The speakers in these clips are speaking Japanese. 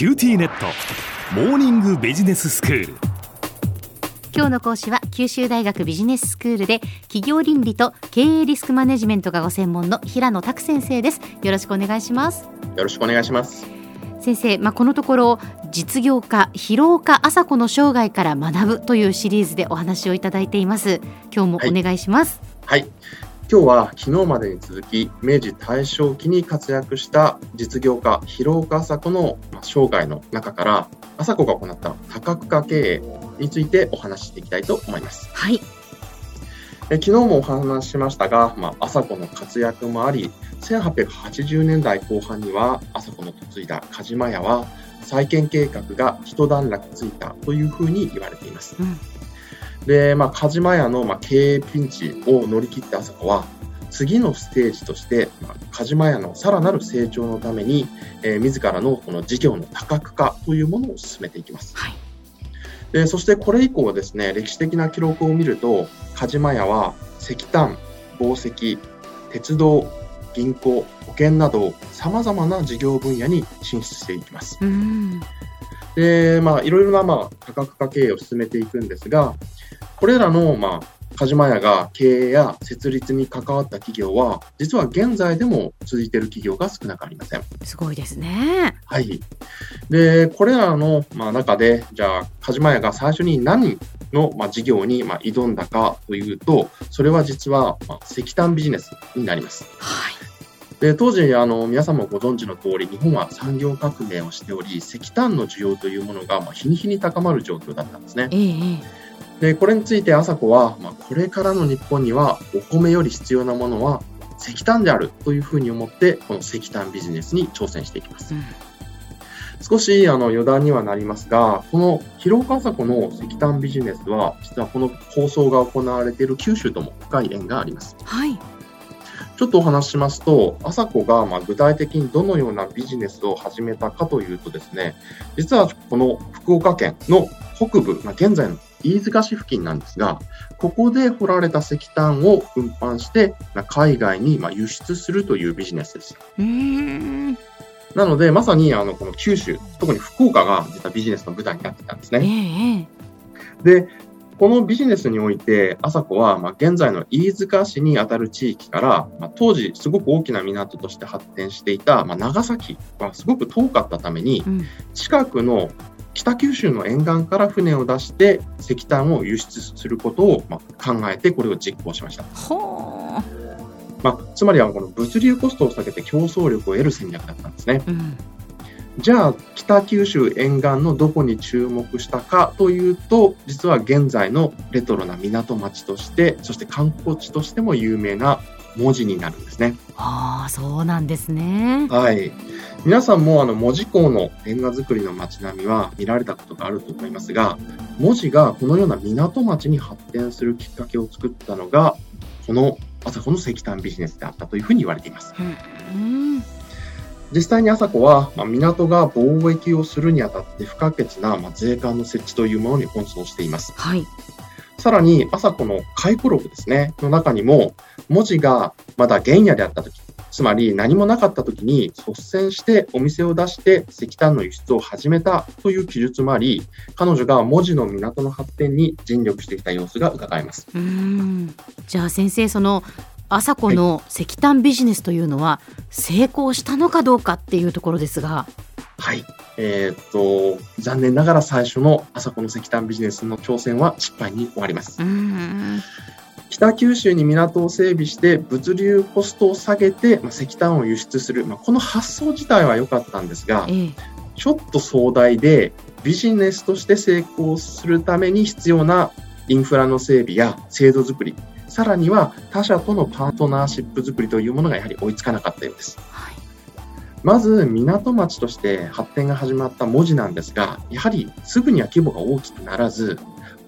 QTnet。モーニングビジネススクール。今日の講師は九州大学ビジネススクールで企業倫理と経営リスクマネジメントがご専門の平野拓先生です。よろしくお願いします。よろしくお願いします。先生、まあ、このところ実業家広岡浅子の生涯から学ぶというシリーズでお話をいただいています。今日もお願いします。はい、はい今日は昨日までに続き明治大正期に活躍した実業家広岡浅子の生涯の中から麻子が行った多角化経営についてお話ししていきたいと思います。はい。え昨日もお話ししましたが、まあ、麻子の活躍もあり、1880年代後半には麻子の嫁いだ梶島屋は再建計画が一段落ついたというふうに言われています。うんで、まあ、カジマ屋の、まあ、経営ピンチを乗り切った朝子は、次のステージとして、まあ、カジマ屋のさらなる成長のために、えー、自らのこの事業の多角化というものを進めていきます。はい、でそしてこれ以降ですね、歴史的な記録を見ると、カジマ屋は石炭、宝石、鉄道、銀行、保険など、様々な事業分野に進出していきます。で、まあ、いろいろな、まあ、多角化経営を進めていくんですが、これらの、まあ、鹿島屋が経営や設立に関わった企業は、実は現在でも続いている企業が少なくありません。すごいですね。はい。で、これらの、まあ、中で、じゃあ、鹿島屋が最初に何の、まあ、事業に、まあ、挑んだかというと、それは実は、まあ、石炭ビジネスになります。はい。で当時あの、皆さんもご存知の通り、日本は産業革命をしており、石炭の需要というものが、まあ、日に日に高まる状況だったんですね。ええで、これについて朝子は、まあ、これからの日本にはお米より必要なものは石炭であるというふうに思って、この石炭ビジネスに挑戦していきます。うん、少しあの余談にはなりますが、この広岡朝子の石炭ビジネスは、実はこの放送が行われている九州とも深い縁があります。はい。ちょっとお話ししますと、朝子がま具体的にどのようなビジネスを始めたかというとですね、実はこの福岡県の北部、まあ、現在の飯塚市付近なんですが、ここで掘られた石炭を運搬して、海外に輸出するというビジネスです。なので、まさにあのこの九州、特に福岡が実はビジネスの舞台になってたんですね。えー、で、このビジネスにおいて、朝子は、まあ、現在の飯塚市にあたる地域から、まあ、当時すごく大きな港として発展していた、まあ、長崎はすごく遠かったために、うん、近くの北九州の沿岸から船を出して石炭を輸出することをまあ考えてこれを実行しました。まあ、つまりはこの物流コストを下げて競争力を得る戦略だったんですね。うん、じゃあ北九州沿岸のどこに注目したかというと実は現在のレトロな港町としてそして観光地としても有名な文字になるんですね。ああ、そうなんですね。はい。皆さんもあの文字工のレンガ作りの街並みは見られたことがあると思いますが、文字がこのような港町に発展するきっかけを作ったのが、この朝子の石炭ビジネスであったというふうに言われています。うん、実際に朝子は、まあ、港が貿易をするにあたって不可欠な、まあ、税関の設置というものに奔走しています。はい。さらに、朝子の回顧録ですね、の中にも、文字がまだ原野であったとき、つまり何もなかった時に率先してお店を出して石炭の輸出を始めたという記述もあり、彼女が文字の港の発展に尽力してきた様子が伺えます。うんじゃあ先生、その朝子の石炭ビジネスというのは成功したのかどうかっていうところですが。はい。えー、っと、残念ながら最初の朝子の石炭ビジネスの挑戦は失敗に終わります。うん。北九州に港を整備して物流コストを下げて、まあ、石炭を輸出する、まあ、この発想自体は良かったんですが、ええ、ちょっと壮大でビジネスとして成功するために必要なインフラの整備や制度づくり、さらには他社とのパートナーシップづくりというものがやはり追いつかなかったようです。はい、まず港町として発展が始まった文字なんですが、やはりすぐには規模が大きくならず、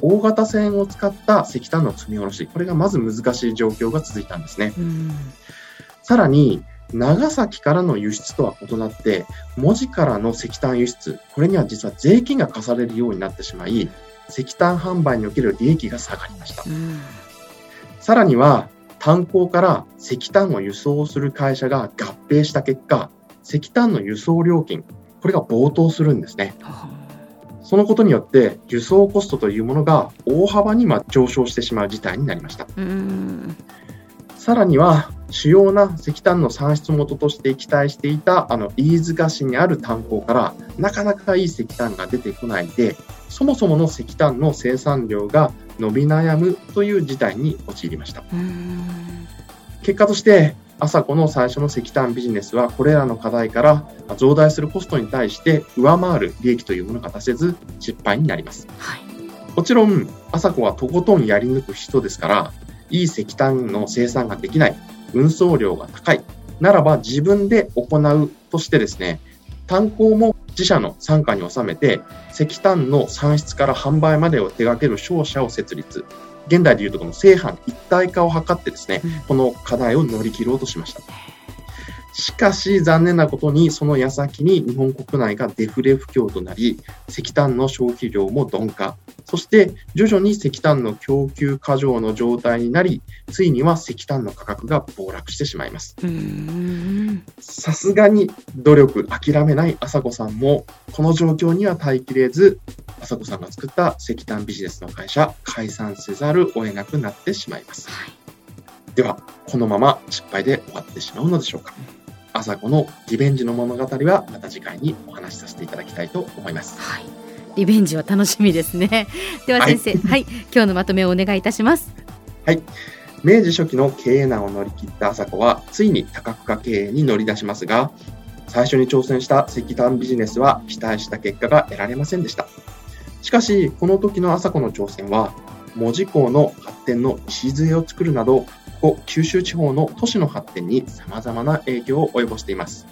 大型船を使った石炭の積み下ろし、これがまず難しい状況が続いたんですね。さらに、長崎からの輸出とは異なって、文字からの石炭輸出、これには実は税金が課されるようになってしまい、石炭販売における利益が下がりました。さらには、炭鉱から石炭を輸送する会社が合併した結果、石炭の輸送料金、これが暴騰するんですね。そのことによって輸送コストというものが大幅にま上昇してしまう事態になりました。さらには主要な石炭の産出元として期待していたあの飯塚市にある炭鉱からなかなかいい石炭が出てこないでそもそもの石炭の生産量が伸び悩むという事態に陥りました結果として朝子の最初の石炭ビジネスはこれらの課題から増大するコストに対して上回る利益というものが出せず失敗になります、はい、もちろん朝子はとことんやり抜く人ですからいい石炭の生産ができない運送料が高い。ならば自分で行うとしてですね炭鉱も自社の傘下に収めて石炭の産出から販売までを手掛ける商社を設立現代でいうとこの正反一体化を図ってですね、この課題を乗り切ろうとしました。しかし残念なことにその矢先に日本国内がデフレ不況となり石炭の消費量も鈍化。そして徐々に石炭の供給過剰の状態になりついには石炭の価格が暴落してしまいます。さすがに努力諦めない朝子さんもこの状況には耐えきれず朝子さんが作った石炭ビジネスの会社解散せざるを得なくなってしまいます、はい、ではこのまま失敗で終わってしまうのでしょうか朝子のリベンジの物語はまた次回にお話しさせていただきたいと思います。はい、リベンジは楽しみですね。では先生、はい、はい、今日のまとめをお願いいたします。はい。明治初期の経営難を乗り切った朝子は、ついに多角化経営に乗り出しますが、最初に挑戦した石炭ビジネスは期待した結果が得られませんでした。しかし、この時の朝子の挑戦は、門司港の発展の礎を作るなど、ここ九州地方の都市の発展に様々な影響を及ぼしています。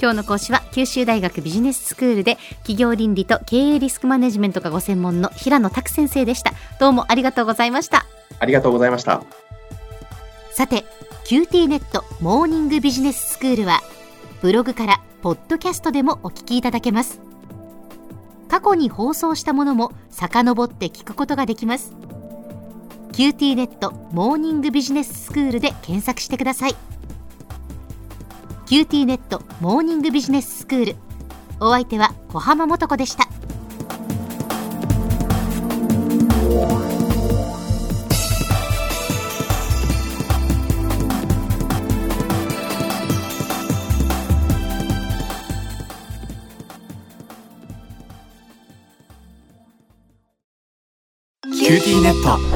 今日の講師は九州大学ビジネススクールで企業倫理と経営リスクマネジメントがご専門の平野拓先生でした。どうもありがとうございました。ありがとうございました。さて QT ネットモーニングビジネススクールはブログからポッドキャストでもお聞きいただけます。過去に放送したものも遡って聞くことができます QT ネットモーニングビジネススクールで検索してください。QT ネットモーニングビジネススクール。お相手は小浜もとこでした。キューティーネット。